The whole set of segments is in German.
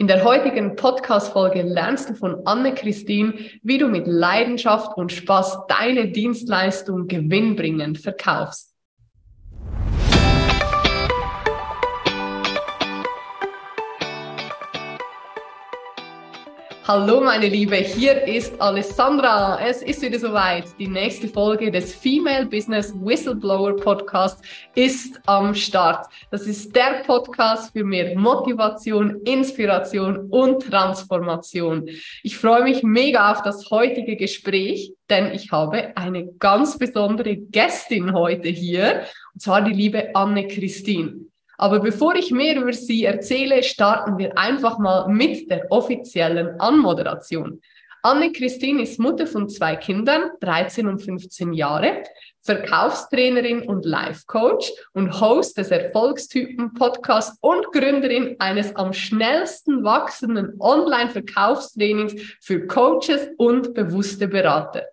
In der heutigen Podcast-Folge lernst du von Anne-Christine, wie du mit Leidenschaft und Spaß deine Dienstleistung gewinnbringend verkaufst. Hallo meine Liebe, hier ist Alessandra. Es ist wieder soweit. Die nächste Folge des Female Business Whistleblower Podcast ist am Start. Das ist der Podcast für mehr Motivation, Inspiration und Transformation. Ich freue mich mega auf das heutige Gespräch, denn ich habe eine ganz besondere Gästin heute hier, und zwar die liebe Anne-Christine. Aber bevor ich mehr über sie erzähle, starten wir einfach mal mit der offiziellen Anmoderation. Anne-Christine ist Mutter von zwei Kindern, 13 und 15 Jahre, Verkaufstrainerin und Life-Coach und Host des Erfolgstypen-Podcasts und Gründerin eines am schnellsten wachsenden Online-Verkaufstrainings für Coaches und bewusste Berater.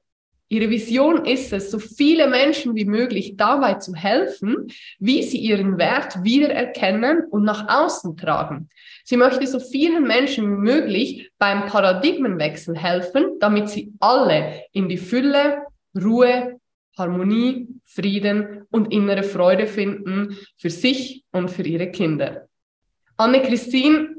Ihre Vision ist es, so viele Menschen wie möglich dabei zu helfen, wie sie ihren Wert wiedererkennen und nach außen tragen. Sie möchte so vielen Menschen wie möglich beim Paradigmenwechsel helfen, damit sie alle in die Fülle, Ruhe, Harmonie, Frieden und innere Freude finden für sich und für ihre Kinder. Anne-Christine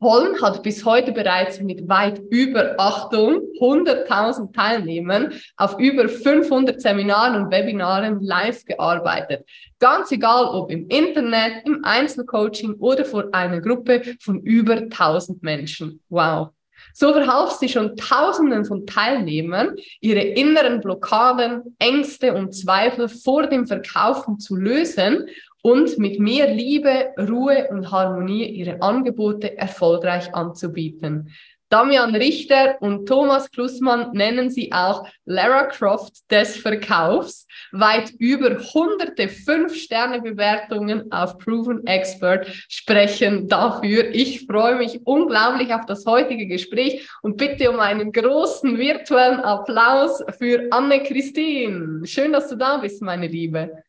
Holm hat bis heute bereits mit weit über, Achtung, 100.000 Teilnehmern auf über 500 Seminaren und Webinaren live gearbeitet. Ganz egal, ob im Internet, im Einzelcoaching oder vor einer Gruppe von über 1000 Menschen. Wow. So verhalf sie schon Tausenden von Teilnehmern, ihre inneren Blockaden, Ängste und Zweifel vor dem Verkaufen zu lösen und mit mehr Liebe, Ruhe und Harmonie ihre Angebote erfolgreich anzubieten. Damian Richter und Thomas Klussmann nennen sie auch Lara Croft des Verkaufs. Weit über hunderte Fünf-Sterne-Bewertungen auf Proven Expert sprechen dafür. Ich freue mich unglaublich auf das heutige Gespräch und bitte um einen großen virtuellen Applaus für Anne-Christine. Schön, dass du da bist, meine Liebe.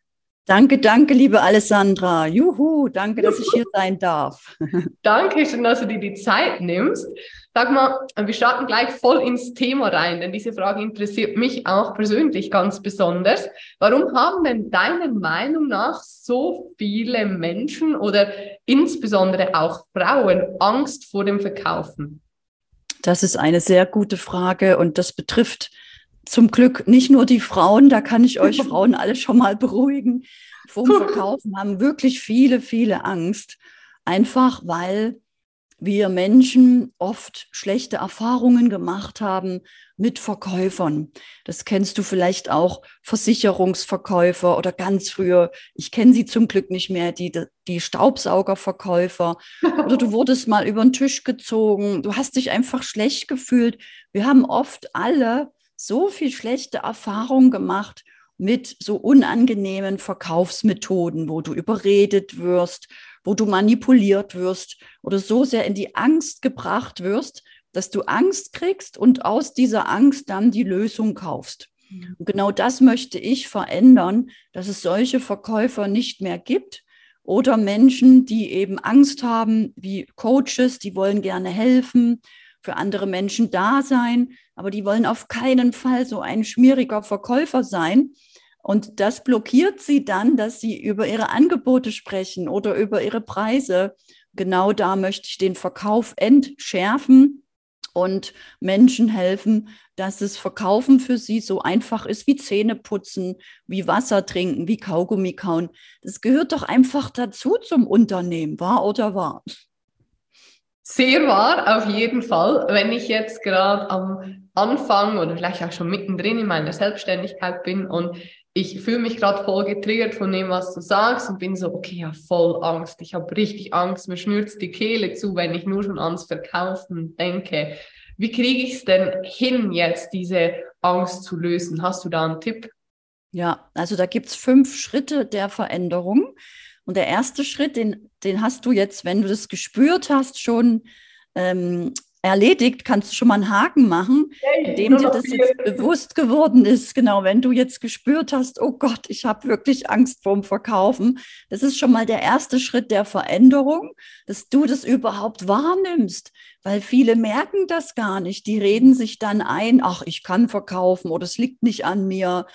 Danke, danke, liebe Alessandra. Juhu, danke, dass ich hier sein darf. danke schön, dass du dir die Zeit nimmst. Sag mal, wir starten gleich voll ins Thema rein, denn diese Frage interessiert mich auch persönlich ganz besonders. Warum haben denn deiner Meinung nach so viele Menschen oder insbesondere auch Frauen Angst vor dem Verkaufen? Das ist eine sehr gute Frage und das betrifft zum Glück nicht nur die Frauen, da kann ich euch Frauen alle schon mal beruhigen. Vom Verkaufen haben wirklich viele, viele Angst. Einfach weil wir Menschen oft schlechte Erfahrungen gemacht haben mit Verkäufern. Das kennst du vielleicht auch, Versicherungsverkäufer oder ganz früher, ich kenne sie zum Glück nicht mehr, die, die Staubsaugerverkäufer. Oder du wurdest mal über den Tisch gezogen, du hast dich einfach schlecht gefühlt. Wir haben oft alle so viel schlechte Erfahrungen gemacht mit so unangenehmen Verkaufsmethoden, wo du überredet wirst, wo du manipuliert wirst oder so sehr in die Angst gebracht wirst, dass du Angst kriegst und aus dieser Angst dann die Lösung kaufst. Und genau das möchte ich verändern, dass es solche Verkäufer nicht mehr gibt oder Menschen, die eben Angst haben, wie Coaches, die wollen gerne helfen, für andere Menschen da sein, aber die wollen auf keinen Fall so ein schmieriger Verkäufer sein. Und das blockiert sie dann, dass sie über ihre Angebote sprechen oder über ihre Preise. Genau da möchte ich den Verkauf entschärfen und Menschen helfen, dass das Verkaufen für sie so einfach ist wie Zähne putzen, wie Wasser trinken, wie Kaugummi kauen. Das gehört doch einfach dazu zum Unternehmen, wahr oder wahr? Sehr wahr, auf jeden Fall. Wenn ich jetzt gerade am Anfang oder vielleicht auch schon mittendrin in meiner Selbstständigkeit bin und ich fühle mich gerade voll getriggert von dem, was du sagst und bin so, okay, ja, voll Angst. Ich habe richtig Angst, mir schnürzt die Kehle zu, wenn ich nur schon ans Verkaufen denke. Wie kriege ich es denn hin, jetzt diese Angst zu lösen? Hast du da einen Tipp? Ja, also da gibt es fünf Schritte der Veränderung. Und der erste Schritt, den, den hast du jetzt, wenn du das gespürt hast, schon ähm, erledigt, kannst du schon mal einen Haken machen, indem dir das jetzt bewusst geworden ist. Genau, wenn du jetzt gespürt hast, oh Gott, ich habe wirklich Angst vorm Verkaufen. Das ist schon mal der erste Schritt der Veränderung, dass du das überhaupt wahrnimmst, weil viele merken das gar nicht. Die reden sich dann ein, ach, ich kann verkaufen oder es liegt nicht an mir.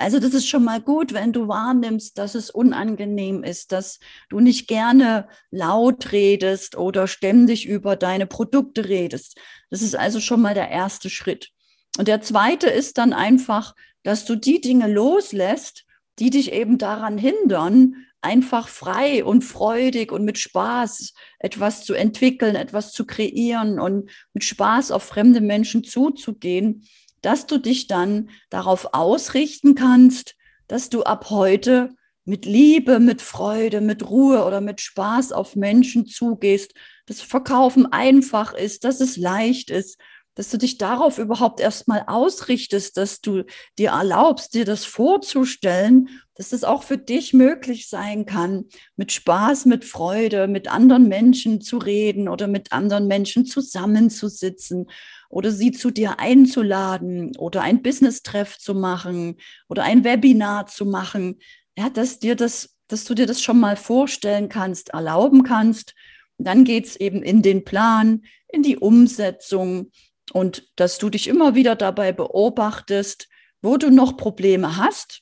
Also das ist schon mal gut, wenn du wahrnimmst, dass es unangenehm ist, dass du nicht gerne laut redest oder ständig über deine Produkte redest. Das ist also schon mal der erste Schritt. Und der zweite ist dann einfach, dass du die Dinge loslässt, die dich eben daran hindern, einfach frei und freudig und mit Spaß etwas zu entwickeln, etwas zu kreieren und mit Spaß auf fremde Menschen zuzugehen dass du dich dann darauf ausrichten kannst, dass du ab heute mit Liebe, mit Freude, mit Ruhe oder mit Spaß auf Menschen zugehst, dass Verkaufen einfach ist, dass es leicht ist, dass du dich darauf überhaupt erstmal ausrichtest, dass du dir erlaubst, dir das vorzustellen, dass es auch für dich möglich sein kann, mit Spaß, mit Freude, mit anderen Menschen zu reden oder mit anderen Menschen zusammenzusitzen oder sie zu dir einzuladen oder ein Business-Treff zu machen oder ein Webinar zu machen, ja, dass dir das, dass du dir das schon mal vorstellen kannst, erlauben kannst. dann geht es eben in den Plan, in die Umsetzung und dass du dich immer wieder dabei beobachtest, wo du noch Probleme hast,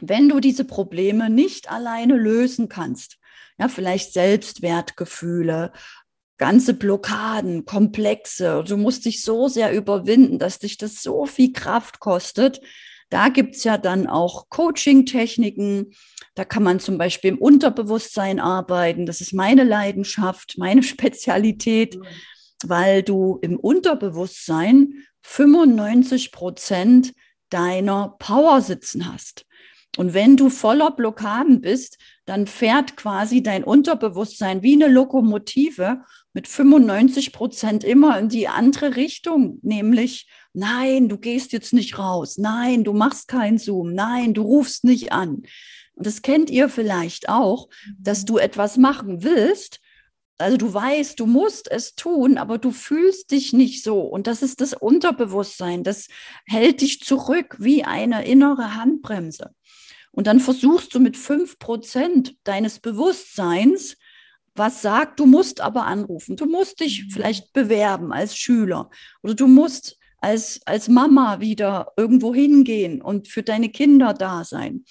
wenn du diese Probleme nicht alleine lösen kannst. Ja, vielleicht Selbstwertgefühle ganze Blockaden, Komplexe. Du musst dich so sehr überwinden, dass dich das so viel Kraft kostet. Da gibt's ja dann auch Coaching-Techniken. Da kann man zum Beispiel im Unterbewusstsein arbeiten. Das ist meine Leidenschaft, meine Spezialität, weil du im Unterbewusstsein 95 Prozent deiner Power sitzen hast. Und wenn du voller Blockaden bist, dann fährt quasi dein Unterbewusstsein wie eine Lokomotive mit 95 Prozent immer in die andere Richtung, nämlich nein, du gehst jetzt nicht raus, nein, du machst keinen Zoom, nein, du rufst nicht an. Und das kennt ihr vielleicht auch, dass du etwas machen willst. Also du weißt, du musst es tun, aber du fühlst dich nicht so. Und das ist das Unterbewusstsein. Das hält dich zurück wie eine innere Handbremse. Und dann versuchst du mit fünf Prozent deines Bewusstseins, was sagt, du musst aber anrufen, du musst dich vielleicht bewerben als Schüler oder du musst als, als Mama wieder irgendwo hingehen und für deine Kinder da sein.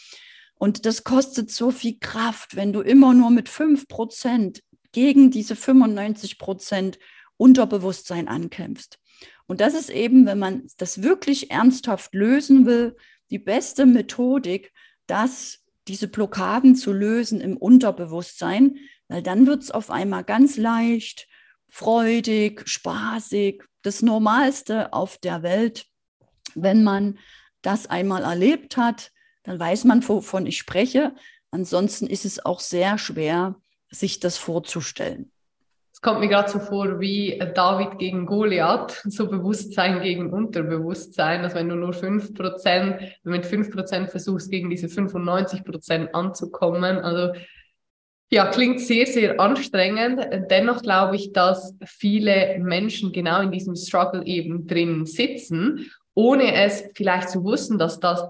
Und das kostet so viel Kraft, wenn du immer nur mit fünf Prozent gegen diese 95 Prozent Unterbewusstsein ankämpfst. Und das ist eben, wenn man das wirklich ernsthaft lösen will, die beste Methodik, das, diese Blockaden zu lösen im Unterbewusstsein, weil dann wird es auf einmal ganz leicht, freudig, spaßig, das Normalste auf der Welt. Wenn man das einmal erlebt hat, dann weiß man, wovon ich spreche. Ansonsten ist es auch sehr schwer, sich das vorzustellen. Es kommt mir gerade so vor wie David gegen Goliath, so Bewusstsein gegen Unterbewusstsein, dass wenn du nur 5%, mit 5% versuchst, gegen diese 95% anzukommen, also ja, klingt sehr, sehr anstrengend. Dennoch glaube ich, dass viele Menschen genau in diesem Struggle eben drin sitzen, ohne es vielleicht zu wissen, dass das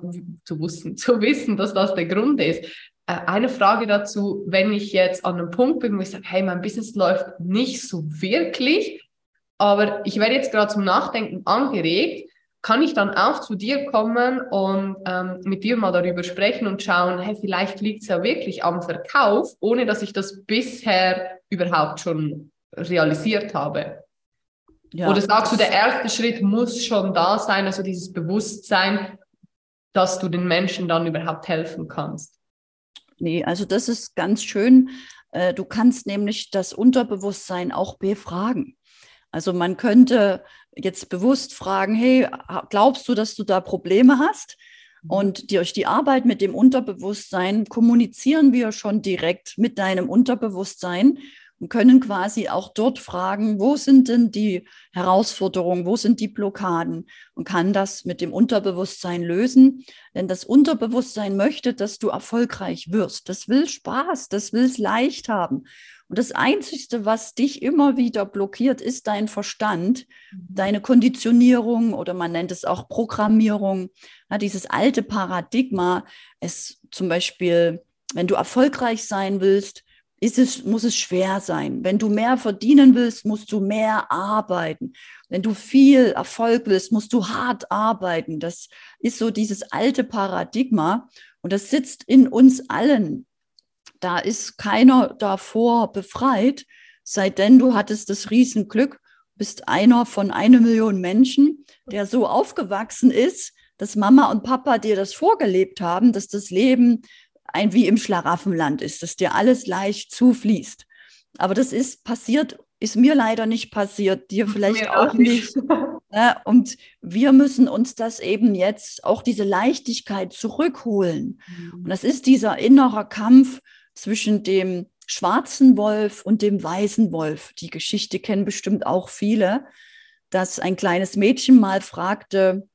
zu wissen, zu wissen, dass das der Grund ist. Äh, eine Frage dazu, wenn ich jetzt an einem Punkt bin, wo ich sage, hey, mein Business läuft nicht so wirklich, aber ich werde jetzt gerade zum Nachdenken angeregt, kann ich dann auch zu dir kommen und ähm, mit dir mal darüber sprechen und schauen, hey, vielleicht liegt es ja wirklich am Verkauf, ohne dass ich das bisher überhaupt schon realisiert habe. Ja. Oder sagst du, der erste Schritt muss schon da sein, also dieses Bewusstsein, dass du den Menschen dann überhaupt helfen kannst? Nee, also das ist ganz schön. Äh, du kannst nämlich das Unterbewusstsein auch befragen. Also man könnte jetzt bewusst fragen, hey, glaubst du, dass du da Probleme hast? Mhm. Und durch die Arbeit mit dem Unterbewusstsein kommunizieren wir schon direkt mit deinem Unterbewusstsein und können quasi auch dort fragen, wo sind denn die Herausforderungen, wo sind die Blockaden und kann das mit dem Unterbewusstsein lösen. Denn das Unterbewusstsein möchte, dass du erfolgreich wirst. Das will Spaß, das will es leicht haben. Und das Einzige, was dich immer wieder blockiert, ist dein Verstand, mhm. deine Konditionierung oder man nennt es auch Programmierung. Ja, dieses alte Paradigma, es zum Beispiel, wenn du erfolgreich sein willst, ist es, muss es schwer sein. Wenn du mehr verdienen willst, musst du mehr arbeiten. Wenn du viel Erfolg willst, musst du hart arbeiten. Das ist so dieses alte Paradigma und das sitzt in uns allen. Da ist keiner davor befreit, sei denn du hattest das Riesenglück, bist einer von einer Million Menschen, der so aufgewachsen ist, dass Mama und Papa dir das vorgelebt haben, dass das Leben ein wie im Schlaraffenland ist, dass dir alles leicht zufließt. Aber das ist passiert, ist mir leider nicht passiert, dir vielleicht mir auch nicht. nicht. Ja, und wir müssen uns das eben jetzt auch diese Leichtigkeit zurückholen. Mhm. Und das ist dieser innere Kampf zwischen dem schwarzen Wolf und dem weißen Wolf. Die Geschichte kennen bestimmt auch viele, dass ein kleines Mädchen mal fragte,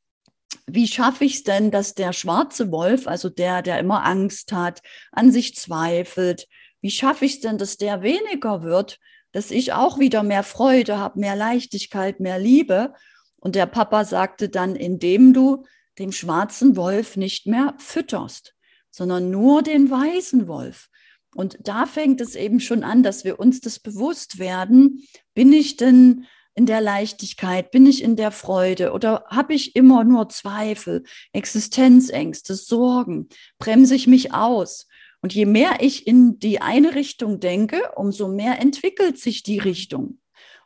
wie schaffe ich es denn, dass der schwarze Wolf, also der, der immer Angst hat, an sich zweifelt, wie schaffe ich es denn, dass der weniger wird, dass ich auch wieder mehr Freude habe, mehr Leichtigkeit, mehr Liebe? Und der Papa sagte dann, indem du den schwarzen Wolf nicht mehr fütterst, sondern nur den weißen Wolf. Und da fängt es eben schon an, dass wir uns das bewusst werden. Bin ich denn in der Leichtigkeit? Bin ich in der Freude? Oder habe ich immer nur Zweifel, Existenzängste, Sorgen? Bremse ich mich aus? Und je mehr ich in die eine Richtung denke, umso mehr entwickelt sich die Richtung.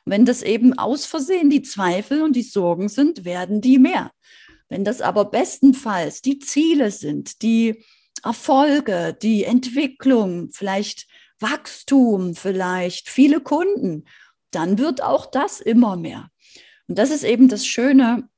Und wenn das eben aus Versehen die Zweifel und die Sorgen sind, werden die mehr. Wenn das aber bestenfalls die Ziele sind, die Erfolge, die Entwicklung, vielleicht Wachstum, vielleicht viele Kunden, dann wird auch das immer mehr. Und das ist eben das Schöne,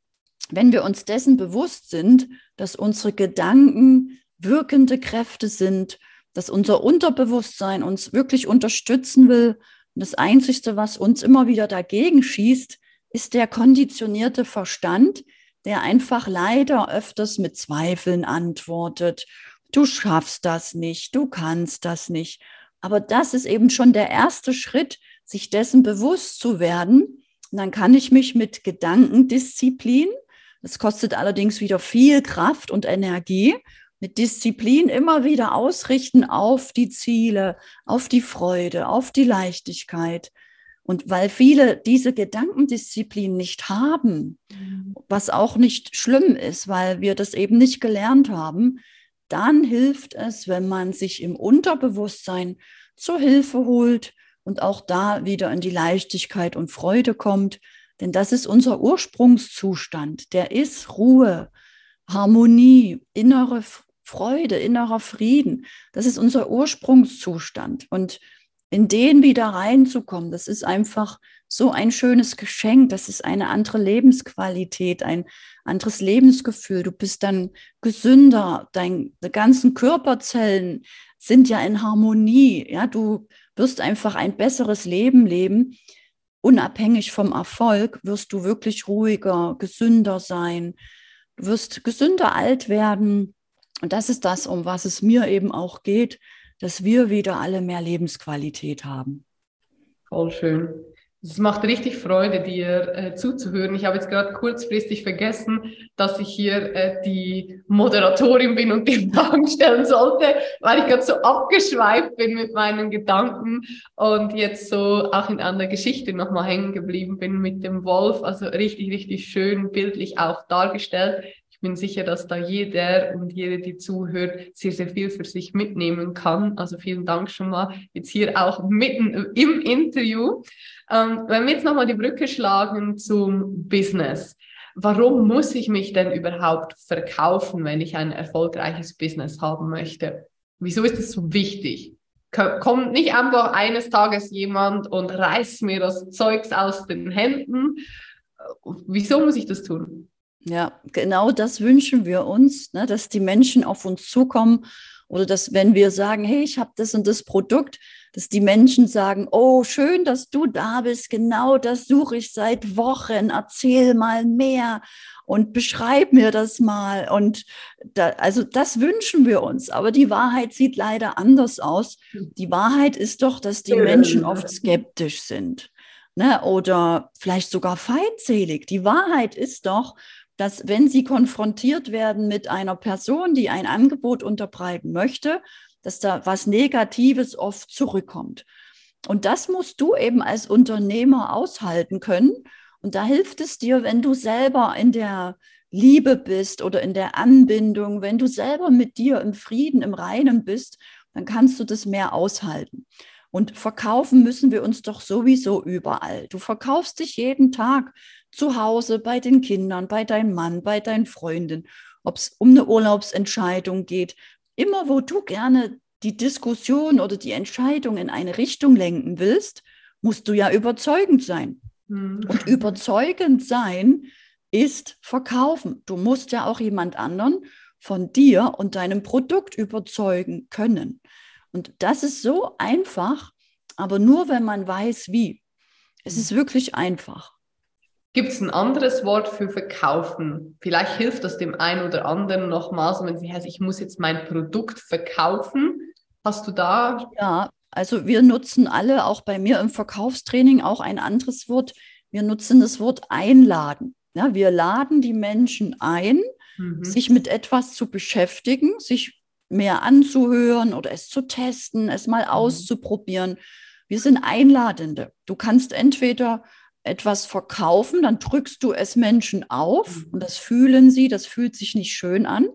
wenn wir uns dessen bewusst sind, dass unsere Gedanken wirkende Kräfte sind, dass unser Unterbewusstsein uns wirklich unterstützen will. Und das Einzige, was uns immer wieder dagegen schießt, ist der konditionierte Verstand, der einfach leider öfters mit Zweifeln antwortet du schaffst das nicht, du kannst das nicht. Aber das ist eben schon der erste Schritt, sich dessen bewusst zu werden. Und dann kann ich mich mit Gedankendisziplin, das kostet allerdings wieder viel Kraft und Energie, mit Disziplin immer wieder ausrichten auf die Ziele, auf die Freude, auf die Leichtigkeit. Und weil viele diese Gedankendisziplin nicht haben, mhm. was auch nicht schlimm ist, weil wir das eben nicht gelernt haben, dann hilft es, wenn man sich im Unterbewusstsein zur Hilfe holt und auch da wieder in die Leichtigkeit und Freude kommt. Denn das ist unser Ursprungszustand. Der ist Ruhe, Harmonie, innere Freude, innerer Frieden. Das ist unser Ursprungszustand. Und in den wieder reinzukommen, das ist einfach so ein schönes Geschenk. Das ist eine andere Lebensqualität, ein anderes Lebensgefühl. Du bist dann gesünder. Deine ganzen Körperzellen sind ja in Harmonie. Ja, du wirst einfach ein besseres Leben leben. Unabhängig vom Erfolg wirst du wirklich ruhiger, gesünder sein. Du wirst gesünder alt werden. Und das ist das, um was es mir eben auch geht, dass wir wieder alle mehr Lebensqualität haben. Voll schön. Es macht richtig Freude, dir äh, zuzuhören. Ich habe jetzt gerade kurzfristig vergessen, dass ich hier äh, die Moderatorin bin und die Fragen stellen sollte, weil ich gerade so abgeschweift bin mit meinen Gedanken und jetzt so auch in einer Geschichte nochmal hängen geblieben bin mit dem Wolf. Also richtig, richtig schön bildlich auch dargestellt. Ich bin sicher, dass da jeder und jede, die zuhört, sehr, sehr viel für sich mitnehmen kann. Also vielen Dank schon mal jetzt hier auch mitten im Interview. Ähm, wenn wir jetzt nochmal die Brücke schlagen zum Business. Warum muss ich mich denn überhaupt verkaufen, wenn ich ein erfolgreiches Business haben möchte? Wieso ist es so wichtig? Kommt nicht einfach eines Tages jemand und reißt mir das Zeugs aus den Händen? Wieso muss ich das tun? Ja, genau das wünschen wir uns, ne, dass die Menschen auf uns zukommen oder dass, wenn wir sagen, hey, ich habe das und das Produkt, dass die Menschen sagen, oh, schön, dass du da bist, genau das suche ich seit Wochen, erzähl mal mehr und beschreib mir das mal. Und da, also das wünschen wir uns, aber die Wahrheit sieht leider anders aus. Die Wahrheit ist doch, dass die Menschen oft skeptisch sind ne? oder vielleicht sogar feindselig. Die Wahrheit ist doch, dass wenn sie konfrontiert werden mit einer Person, die ein Angebot unterbreiten möchte, dass da was Negatives oft zurückkommt. Und das musst du eben als Unternehmer aushalten können. Und da hilft es dir, wenn du selber in der Liebe bist oder in der Anbindung, wenn du selber mit dir im Frieden, im Reinen bist, dann kannst du das mehr aushalten. Und verkaufen müssen wir uns doch sowieso überall. Du verkaufst dich jeden Tag zu Hause, bei den Kindern, bei deinem Mann, bei deinen Freunden, ob es um eine Urlaubsentscheidung geht. Immer wo du gerne die Diskussion oder die Entscheidung in eine Richtung lenken willst, musst du ja überzeugend sein. Mhm. Und überzeugend sein ist verkaufen. Du musst ja auch jemand anderen von dir und deinem Produkt überzeugen können. Und das ist so einfach, aber nur wenn man weiß, wie. Es ist wirklich einfach. Gibt es ein anderes Wort für verkaufen? Vielleicht hilft das dem einen oder anderen nochmals, wenn sie heißt, ich muss jetzt mein Produkt verkaufen. Hast du da? Ja, also wir nutzen alle, auch bei mir im Verkaufstraining, auch ein anderes Wort. Wir nutzen das Wort einladen. Ja, wir laden die Menschen ein, mhm. sich mit etwas zu beschäftigen, sich mehr anzuhören oder es zu testen, es mal mhm. auszuprobieren. Wir sind Einladende. Du kannst entweder etwas verkaufen, dann drückst du es Menschen auf mhm. und das fühlen sie, das fühlt sich nicht schön an.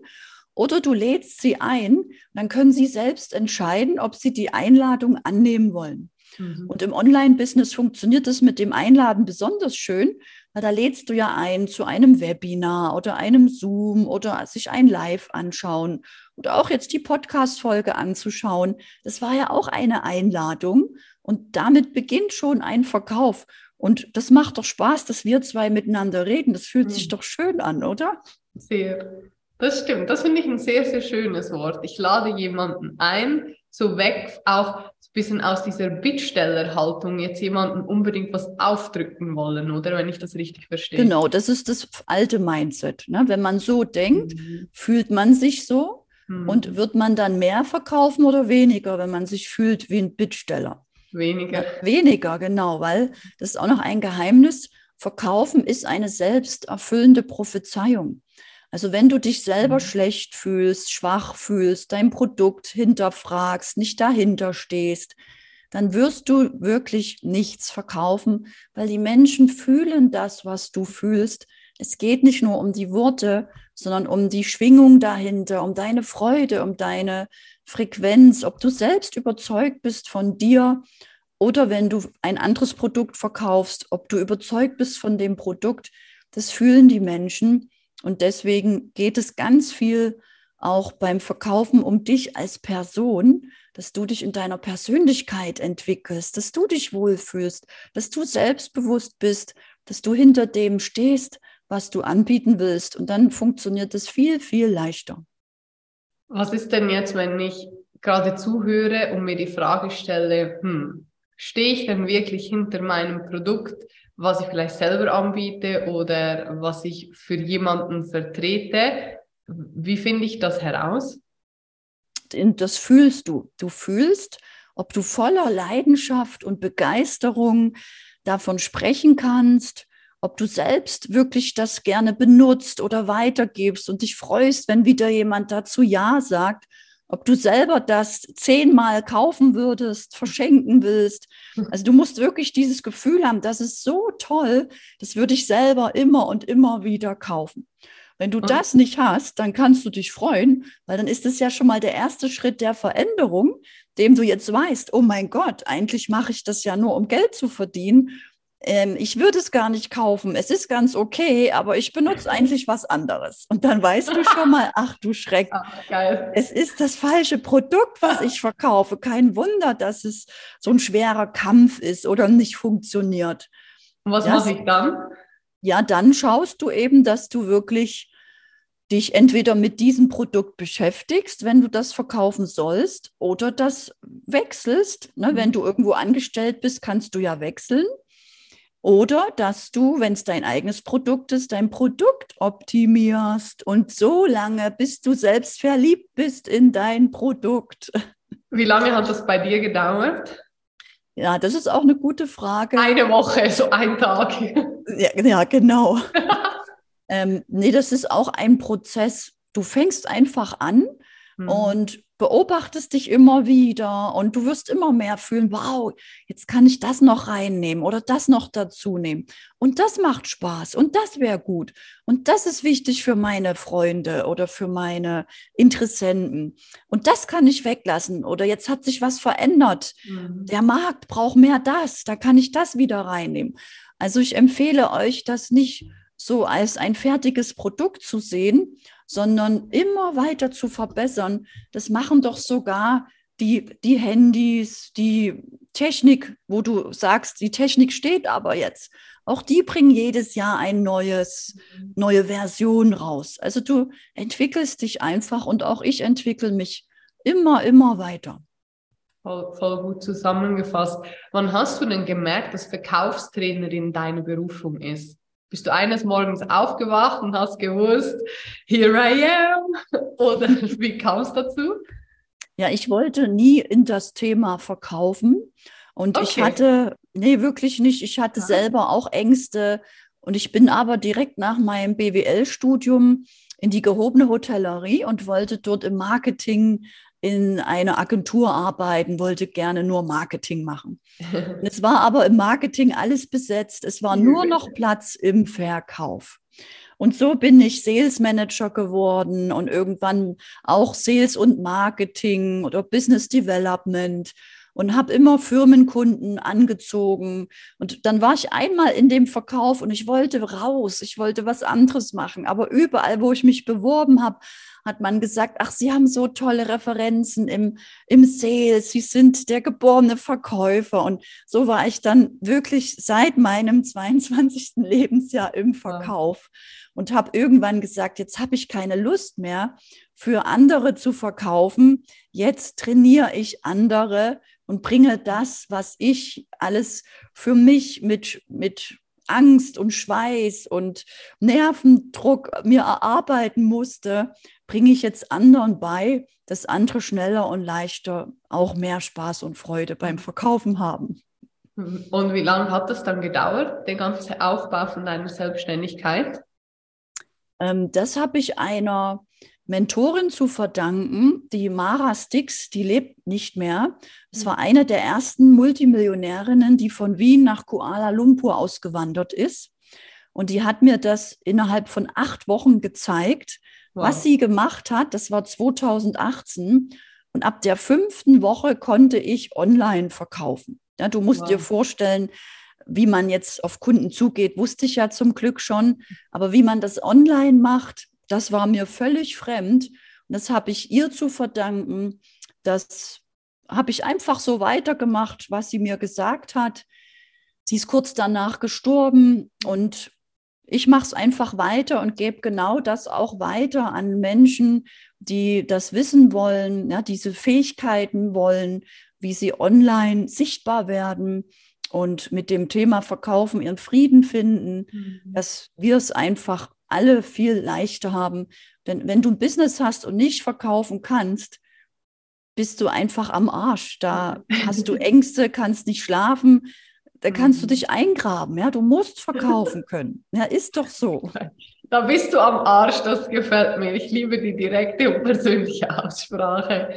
Oder du lädst sie ein, dann können sie selbst entscheiden, ob sie die Einladung annehmen wollen. Mhm. Und im Online-Business funktioniert das mit dem Einladen besonders schön, weil da lädst du ja ein zu einem Webinar oder einem Zoom oder sich ein Live anschauen oder auch jetzt die Podcast-Folge anzuschauen. Das war ja auch eine Einladung und damit beginnt schon ein Verkauf. Und das macht doch Spaß, dass wir zwei miteinander reden. Das fühlt mhm. sich doch schön an, oder? Sehr. Das stimmt. Das finde ich ein sehr, sehr schönes Wort. Ich lade jemanden ein, so weg, auch ein bisschen aus dieser Bittstellerhaltung, jetzt jemanden unbedingt was aufdrücken wollen, oder wenn ich das richtig verstehe. Genau, das ist das alte Mindset. Ne? Wenn man so denkt, mhm. fühlt man sich so Mhm. Und wird man dann mehr verkaufen oder weniger, wenn man sich fühlt wie ein Bittsteller? Weniger. Weniger, genau, weil das ist auch noch ein Geheimnis. Verkaufen ist eine selbsterfüllende Prophezeiung. Also wenn du dich selber mhm. schlecht fühlst, schwach fühlst, dein Produkt hinterfragst, nicht dahinter stehst, dann wirst du wirklich nichts verkaufen, weil die Menschen fühlen das, was du fühlst. Es geht nicht nur um die Worte, sondern um die Schwingung dahinter, um deine Freude, um deine Frequenz, ob du selbst überzeugt bist von dir oder wenn du ein anderes Produkt verkaufst, ob du überzeugt bist von dem Produkt, das fühlen die Menschen. Und deswegen geht es ganz viel auch beim Verkaufen um dich als Person, dass du dich in deiner Persönlichkeit entwickelst, dass du dich wohlfühlst, dass du selbstbewusst bist, dass du hinter dem stehst, was du anbieten willst. Und dann funktioniert es viel, viel leichter. Was ist denn jetzt, wenn ich gerade zuhöre und mir die Frage stelle, hm, stehe ich denn wirklich hinter meinem Produkt, was ich vielleicht selber anbiete oder was ich für jemanden vertrete? Wie finde ich das heraus? Das fühlst du. Du fühlst, ob du voller Leidenschaft und Begeisterung davon sprechen kannst, ob du selbst wirklich das gerne benutzt oder weitergibst und dich freust, wenn wieder jemand dazu Ja sagt, ob du selber das zehnmal kaufen würdest, verschenken willst. Also du musst wirklich dieses Gefühl haben, das ist so toll, das würde ich selber immer und immer wieder kaufen. Wenn du das nicht hast, dann kannst du dich freuen, weil dann ist es ja schon mal der erste Schritt der Veränderung, dem du jetzt weißt, oh mein Gott, eigentlich mache ich das ja nur, um Geld zu verdienen ähm, ich würde es gar nicht kaufen. Es ist ganz okay, aber ich benutze eigentlich was anderes. Und dann weißt du schon mal, ach du Schreck, ach, es ist das falsche Produkt, was ich verkaufe. Kein Wunder, dass es so ein schwerer Kampf ist oder nicht funktioniert. Und was mache ich dann? Ja, dann schaust du eben, dass du wirklich dich entweder mit diesem Produkt beschäftigst, wenn du das verkaufen sollst, oder das wechselst. Ne? Wenn du irgendwo angestellt bist, kannst du ja wechseln. Oder dass du, wenn es dein eigenes Produkt ist, dein Produkt optimierst und so lange, bis du selbst verliebt bist in dein Produkt. Wie lange hat das bei dir gedauert? Ja, das ist auch eine gute Frage. Eine Woche, so ein Tag. Ja, ja genau. ähm, nee, das ist auch ein Prozess. Du fängst einfach an mhm. und beobachtest dich immer wieder und du wirst immer mehr fühlen, wow, jetzt kann ich das noch reinnehmen oder das noch dazu nehmen. Und das macht Spaß und das wäre gut. Und das ist wichtig für meine Freunde oder für meine Interessenten. Und das kann ich weglassen. Oder jetzt hat sich was verändert. Mhm. Der Markt braucht mehr das. Da kann ich das wieder reinnehmen. Also ich empfehle euch, das nicht so als ein fertiges Produkt zu sehen, sondern immer weiter zu verbessern. Das machen doch sogar die, die Handys, die Technik, wo du sagst, die Technik steht aber jetzt. Auch die bringen jedes Jahr ein neues, neue Version raus. Also du entwickelst dich einfach und auch ich entwickle mich immer, immer weiter. Voll, voll gut zusammengefasst. Wann hast du denn gemerkt, dass Verkaufstrainerin deine Berufung ist? Bist du eines Morgens aufgewacht und hast gewusst, here I am? Oder wie kam es dazu? Ja, ich wollte nie in das Thema verkaufen. Und okay. ich hatte, nee, wirklich nicht. Ich hatte ja. selber auch Ängste. Und ich bin aber direkt nach meinem BWL-Studium in die gehobene Hotellerie und wollte dort im Marketing in einer Agentur arbeiten, wollte gerne nur Marketing machen. es war aber im Marketing alles besetzt. Es war nur noch Platz im Verkauf. Und so bin ich Sales Manager geworden und irgendwann auch Sales und Marketing oder Business Development und habe immer Firmenkunden angezogen. Und dann war ich einmal in dem Verkauf und ich wollte raus, ich wollte was anderes machen. Aber überall, wo ich mich beworben habe, hat man gesagt, ach, Sie haben so tolle Referenzen im, im Sales, Sie sind der geborene Verkäufer. Und so war ich dann wirklich seit meinem 22. Lebensjahr im Verkauf und habe irgendwann gesagt, jetzt habe ich keine Lust mehr für andere zu verkaufen. Jetzt trainiere ich andere und bringe das, was ich alles für mich mit, mit Angst und Schweiß und Nervendruck mir erarbeiten musste, bringe ich jetzt anderen bei, dass andere schneller und leichter auch mehr Spaß und Freude beim Verkaufen haben. Und wie lange hat das dann gedauert, der ganze Aufbau von deiner Selbstständigkeit? Ähm, das habe ich einer Mentorin zu verdanken, die Mara Stix, die lebt nicht mehr. Es war eine der ersten Multimillionärinnen, die von Wien nach Kuala Lumpur ausgewandert ist. Und die hat mir das innerhalb von acht Wochen gezeigt, wow. was sie gemacht hat. Das war 2018. Und ab der fünften Woche konnte ich online verkaufen. Ja, du musst wow. dir vorstellen, wie man jetzt auf Kunden zugeht, wusste ich ja zum Glück schon. Aber wie man das online macht, das war mir völlig fremd. Und das habe ich ihr zu verdanken. Das habe ich einfach so weitergemacht, was sie mir gesagt hat. Sie ist kurz danach gestorben und ich mache es einfach weiter und gebe genau das auch weiter an Menschen, die das wissen wollen, ja, diese Fähigkeiten wollen, wie sie online sichtbar werden und mit dem Thema Verkaufen ihren Frieden finden, mhm. dass wir es einfach alle viel leichter haben. Denn wenn du ein Business hast und nicht verkaufen kannst, bist du einfach am Arsch. Da hast du Ängste, kannst nicht schlafen, da kannst du mhm. dich eingraben. Ja, du musst verkaufen können. Ja, ist doch so. Da bist du am Arsch, das gefällt mir. Ich liebe die direkte und persönliche Aussprache.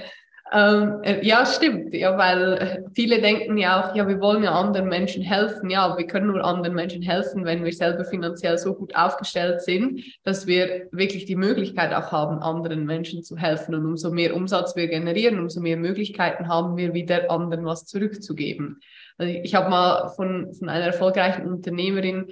Ähm, äh, ja, stimmt. Ja, weil äh, viele denken ja auch, ja, wir wollen ja anderen Menschen helfen. Ja, wir können nur anderen Menschen helfen, wenn wir selber finanziell so gut aufgestellt sind, dass wir wirklich die Möglichkeit auch haben, anderen Menschen zu helfen. Und umso mehr Umsatz wir generieren, umso mehr Möglichkeiten haben wir wieder anderen was zurückzugeben. Also ich habe mal von, von einer erfolgreichen Unternehmerin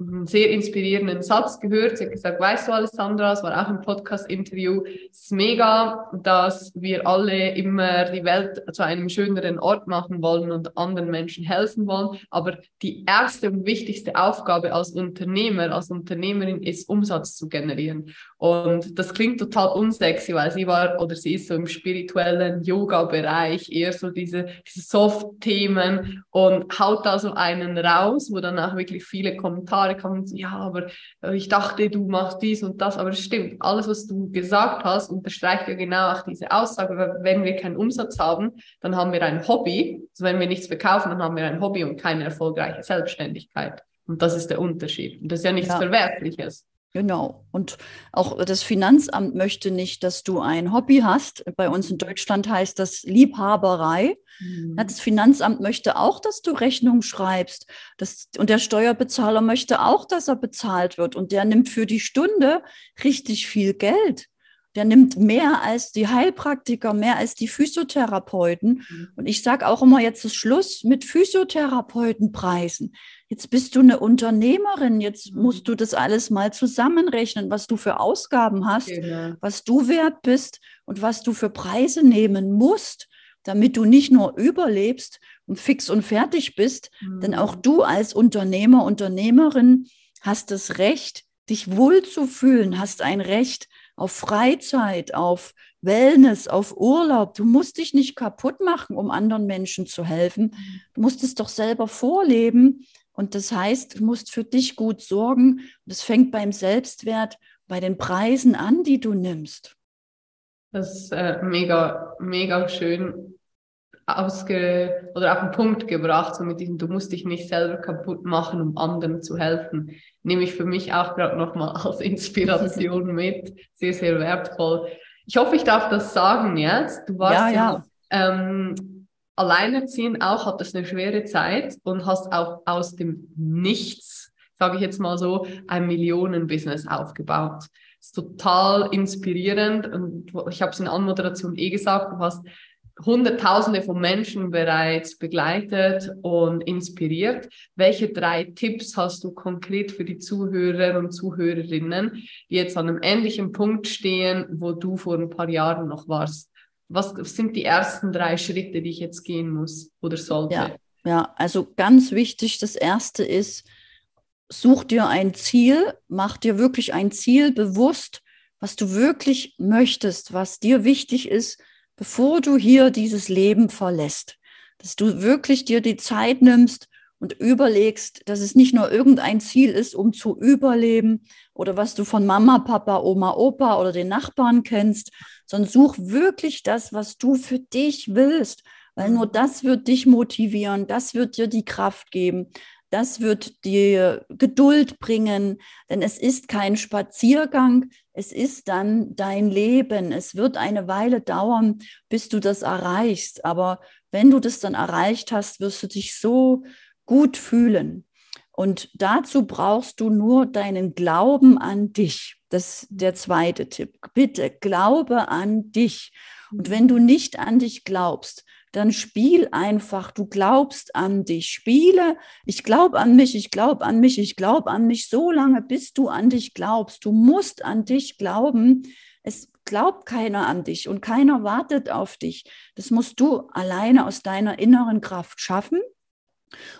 einen sehr inspirierenden Satz gehört. Sie hat gesagt, weißt du, Alessandra, es war auch ein Podcast-Interview, es ist mega, dass wir alle immer die Welt zu einem schöneren Ort machen wollen und anderen Menschen helfen wollen. Aber die erste und wichtigste Aufgabe als Unternehmer, als Unternehmerin ist, Umsatz zu generieren. Und das klingt total unsexy, weil sie war oder sie ist so im spirituellen Yoga-Bereich, eher so diese, diese Soft-Themen und haut da so einen raus, wo dann auch wirklich viele Kommentare kommen, ja, aber äh, ich dachte, du machst dies und das, aber es stimmt, alles, was du gesagt hast, unterstreicht ja genau auch diese Aussage, wenn wir keinen Umsatz haben, dann haben wir ein Hobby, also wenn wir nichts verkaufen, dann haben wir ein Hobby und keine erfolgreiche Selbstständigkeit. Und das ist der Unterschied. Und das ist ja nichts ja. Verwerfliches. Genau. Und auch das Finanzamt möchte nicht, dass du ein Hobby hast. Bei uns in Deutschland heißt das Liebhaberei. Mhm. Das Finanzamt möchte auch, dass du Rechnungen schreibst. Das, und der Steuerbezahler möchte auch, dass er bezahlt wird. Und der nimmt für die Stunde richtig viel Geld. Der nimmt mehr als die Heilpraktiker, mehr als die Physiotherapeuten. Mhm. Und ich sage auch immer, jetzt ist Schluss mit Physiotherapeutenpreisen. Jetzt bist du eine Unternehmerin, jetzt mhm. musst du das alles mal zusammenrechnen, was du für Ausgaben hast, genau. was du wert bist und was du für Preise nehmen musst, damit du nicht nur überlebst und fix und fertig bist, mhm. denn auch mhm. du als Unternehmer, Unternehmerin hast das Recht, dich wohlzufühlen, hast ein Recht, auf Freizeit, auf Wellness, auf Urlaub. Du musst dich nicht kaputt machen, um anderen Menschen zu helfen. Du musst es doch selber vorleben. Und das heißt, du musst für dich gut sorgen. Das fängt beim Selbstwert, bei den Preisen an, die du nimmst. Das ist äh, mega, mega schön ausge oder auf den Punkt gebracht, so mit diesem, du musst dich nicht selber kaputt machen, um anderen zu helfen. Nehme ich für mich auch gerade nochmal als Inspiration mit. Sehr, sehr wertvoll. Ich hoffe, ich darf das sagen jetzt. Du warst ja, ja. ähm, alleinerziehend auch, hattest eine schwere Zeit und hast auch aus dem Nichts, sage ich jetzt mal so, ein Millionenbusiness aufgebaut. Ist total inspirierend und ich habe es in der Anmoderation eh gesagt, du hast Hunderttausende von Menschen bereits begleitet und inspiriert. Welche drei Tipps hast du konkret für die Zuhörer und Zuhörerinnen, die jetzt an einem ähnlichen Punkt stehen, wo du vor ein paar Jahren noch warst? Was sind die ersten drei Schritte, die ich jetzt gehen muss oder sollte? Ja, ja also ganz wichtig, das erste ist, such dir ein Ziel, mach dir wirklich ein Ziel bewusst, was du wirklich möchtest, was dir wichtig ist bevor du hier dieses Leben verlässt, dass du wirklich dir die Zeit nimmst und überlegst, dass es nicht nur irgendein Ziel ist, um zu überleben oder was du von Mama, Papa, Oma, Opa oder den Nachbarn kennst, sondern such wirklich das, was du für dich willst, weil nur das wird dich motivieren, das wird dir die Kraft geben, das wird dir Geduld bringen, denn es ist kein Spaziergang, es ist dann dein Leben. Es wird eine Weile dauern, bis du das erreichst, aber wenn du das dann erreicht hast, wirst du dich so gut fühlen. Und dazu brauchst du nur deinen Glauben an dich. Das ist der zweite Tipp. Bitte glaube an dich. Und wenn du nicht an dich glaubst, dann spiel einfach, du glaubst an dich. Spiele, ich glaube an mich, ich glaube an mich, ich glaube an mich, so lange, bis du an dich glaubst. Du musst an dich glauben. Es glaubt keiner an dich und keiner wartet auf dich. Das musst du alleine aus deiner inneren Kraft schaffen.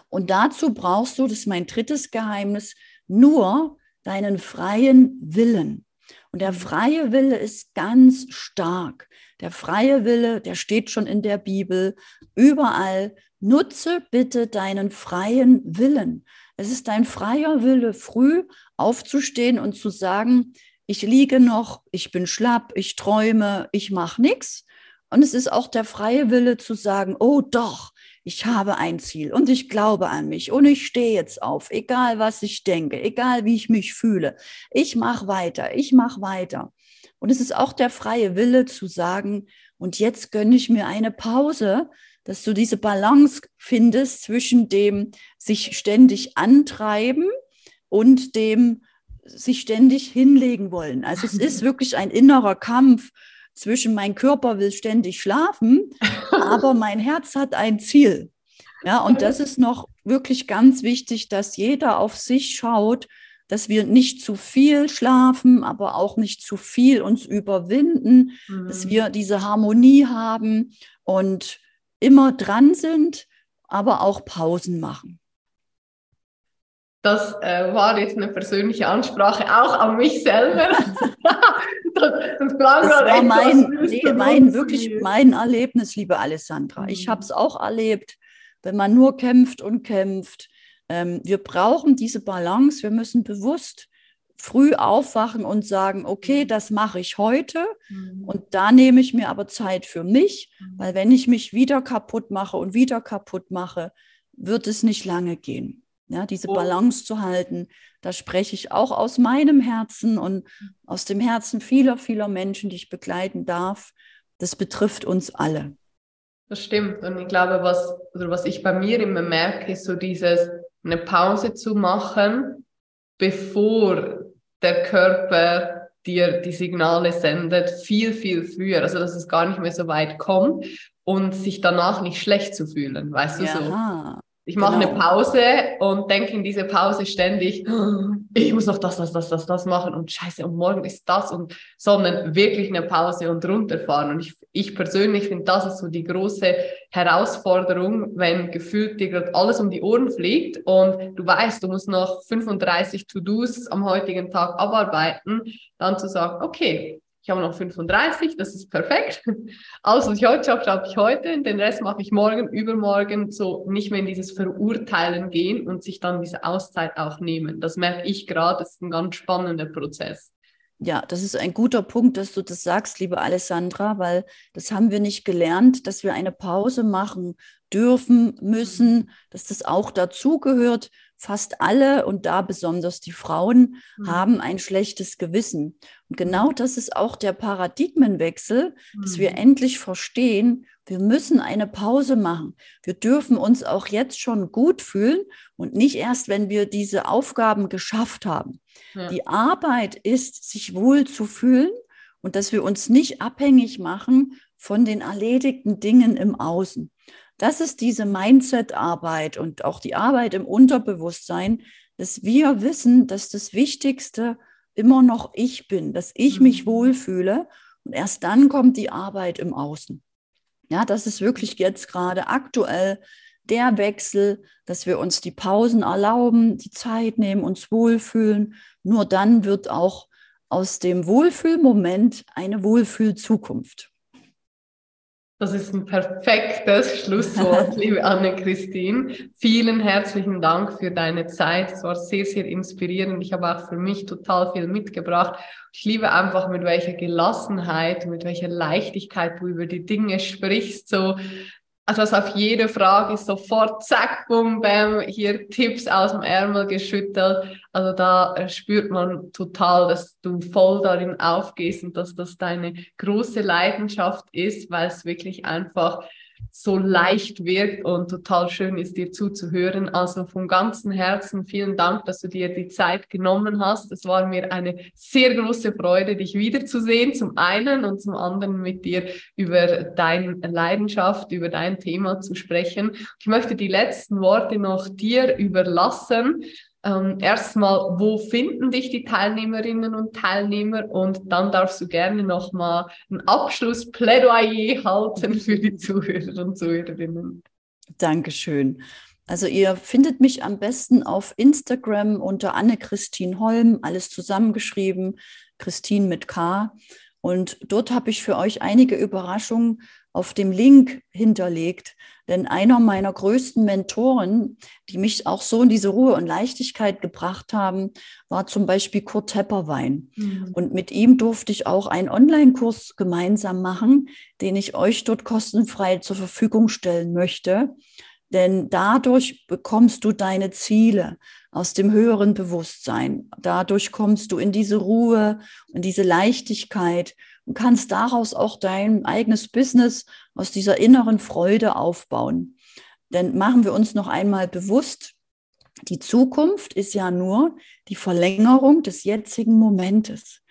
Und dazu brauchst du, das ist mein drittes Geheimnis, nur deinen freien Willen. Und der freie Wille ist ganz stark. Der freie Wille, der steht schon in der Bibel, überall. Nutze bitte deinen freien Willen. Es ist dein freier Wille, früh aufzustehen und zu sagen, ich liege noch, ich bin schlapp, ich träume, ich mache nichts. Und es ist auch der freie Wille zu sagen, oh doch, ich habe ein Ziel und ich glaube an mich und ich stehe jetzt auf, egal was ich denke, egal wie ich mich fühle. Ich mache weiter, ich mache weiter. Und es ist auch der freie Wille zu sagen, und jetzt gönne ich mir eine Pause, dass du diese Balance findest zwischen dem sich ständig antreiben und dem sich ständig hinlegen wollen. Also es ist wirklich ein innerer Kampf zwischen mein Körper will ständig schlafen, aber mein Herz hat ein Ziel. Ja, und das ist noch wirklich ganz wichtig, dass jeder auf sich schaut, dass wir nicht zu viel schlafen, aber auch nicht zu viel uns überwinden, mhm. dass wir diese Harmonie haben und immer dran sind, aber auch Pausen machen. Das äh, war jetzt eine persönliche Ansprache auch an mich selber. das, das, das war mein, nee, mein wirklich mein Erlebnis, liebe Alessandra. Mhm. Ich habe es auch erlebt, wenn man nur kämpft und kämpft. Ähm, wir brauchen diese Balance. Wir müssen bewusst früh aufwachen und sagen, okay, mhm. das mache ich heute mhm. und da nehme ich mir aber Zeit für mich, mhm. weil wenn ich mich wieder kaputt mache und wieder kaputt mache, wird es nicht lange gehen ja, diese oh. Balance zu halten. Da spreche ich auch aus meinem Herzen und aus dem Herzen vieler, vieler Menschen, die ich begleiten darf. Das betrifft uns alle. Das stimmt. Und ich glaube, was, oder was ich bei mir immer merke, ist so dieses, eine Pause zu machen, bevor der Körper dir die Signale sendet, viel, viel früher. Also, dass es gar nicht mehr so weit kommt und sich danach nicht schlecht zu fühlen, weißt du ja. so. Ich mache genau. eine Pause und denke in diese Pause ständig, ich muss noch das, das, das, das, das machen und scheiße, und morgen ist das und, sondern wirklich eine Pause und runterfahren. Und ich, ich persönlich finde, das ist so die große Herausforderung, wenn gefühlt dir gerade alles um die Ohren fliegt und du weißt, du musst noch 35 To-Dos am heutigen Tag abarbeiten, dann zu sagen, okay, ich habe noch 35, das ist perfekt. Was ich heute schaffe, schaffe ich heute. Den Rest mache ich morgen, übermorgen, so nicht mehr in dieses Verurteilen gehen und sich dann diese Auszeit auch nehmen. Das merke ich gerade, das ist ein ganz spannender Prozess. Ja, das ist ein guter Punkt, dass du das sagst, liebe Alessandra, weil das haben wir nicht gelernt, dass wir eine Pause machen dürfen, müssen, dass das auch dazugehört fast alle und da besonders die Frauen mhm. haben ein schlechtes Gewissen. Und genau das ist auch der Paradigmenwechsel, mhm. dass wir mhm. endlich verstehen, wir müssen eine Pause machen. Wir dürfen uns auch jetzt schon gut fühlen und nicht erst, wenn wir diese Aufgaben geschafft haben. Ja. Die Arbeit ist, sich wohl zu fühlen und dass wir uns nicht abhängig machen von den erledigten Dingen im Außen. Das ist diese Mindset-Arbeit und auch die Arbeit im Unterbewusstsein, dass wir wissen, dass das Wichtigste immer noch ich bin, dass ich mich mhm. wohlfühle und erst dann kommt die Arbeit im Außen. Ja, das ist wirklich jetzt gerade aktuell der Wechsel, dass wir uns die Pausen erlauben, die Zeit nehmen, uns wohlfühlen. Nur dann wird auch aus dem Wohlfühlmoment eine Wohlfühlzukunft. Das ist ein perfektes Schlusswort, liebe Anne-Christine. Vielen herzlichen Dank für deine Zeit. Es war sehr, sehr inspirierend. Ich habe auch für mich total viel mitgebracht. Ich liebe einfach, mit welcher Gelassenheit, mit welcher Leichtigkeit du über die Dinge sprichst. So, also auf jede Frage sofort zack, bum, bam, hier Tipps aus dem Ärmel geschüttelt. Also da äh, spürt man total, dass du voll darin aufgehst und dass das deine große Leidenschaft ist, weil es wirklich einfach so leicht wirkt und total schön ist, dir zuzuhören. Also von ganzem Herzen vielen Dank, dass du dir die Zeit genommen hast. Es war mir eine sehr große Freude, dich wiederzusehen, zum einen und zum anderen mit dir über deine Leidenschaft, über dein Thema zu sprechen. Ich möchte die letzten Worte noch dir überlassen ähm, erstmal, wo finden dich die Teilnehmerinnen und Teilnehmer? Und dann darfst du gerne nochmal ein Abschlussplädoyer halten für die Zuhörer und Zuhörerinnen. Dankeschön. Also ihr findet mich am besten auf Instagram unter Anne-Christine Holm, alles zusammengeschrieben, Christine mit K. Und dort habe ich für euch einige Überraschungen auf dem Link hinterlegt. Denn einer meiner größten Mentoren, die mich auch so in diese Ruhe und Leichtigkeit gebracht haben, war zum Beispiel Kurt Tepperwein. Mhm. Und mit ihm durfte ich auch einen Online-Kurs gemeinsam machen, den ich euch dort kostenfrei zur Verfügung stellen möchte. Denn dadurch bekommst du deine Ziele aus dem höheren Bewusstsein. Dadurch kommst du in diese Ruhe, in diese Leichtigkeit und kannst daraus auch dein eigenes Business aus dieser inneren Freude aufbauen. Denn machen wir uns noch einmal bewusst, die Zukunft ist ja nur die Verlängerung des jetzigen Momentes.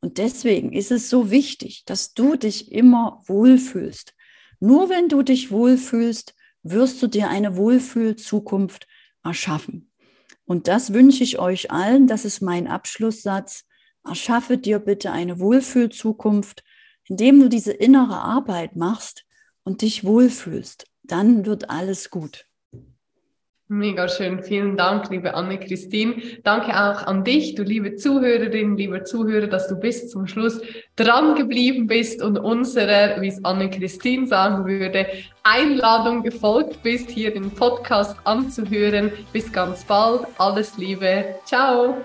Und deswegen ist es so wichtig, dass du dich immer wohlfühlst. Nur wenn du dich wohlfühlst, wirst du dir eine Wohlfühl-Zukunft erschaffen. Und das wünsche ich euch allen. Das ist mein Abschlusssatz. Erschaffe dir bitte eine Wohlfühlzukunft, indem du diese innere Arbeit machst und dich wohlfühlst. Dann wird alles gut. Mega schön. Vielen Dank, liebe Anne-Christine. Danke auch an dich, du liebe Zuhörerin, lieber Zuhörer, dass du bis zum Schluss dran geblieben bist und unserer, wie es Anne-Christine sagen würde, Einladung gefolgt bist, hier den Podcast anzuhören. Bis ganz bald. Alles Liebe. Ciao.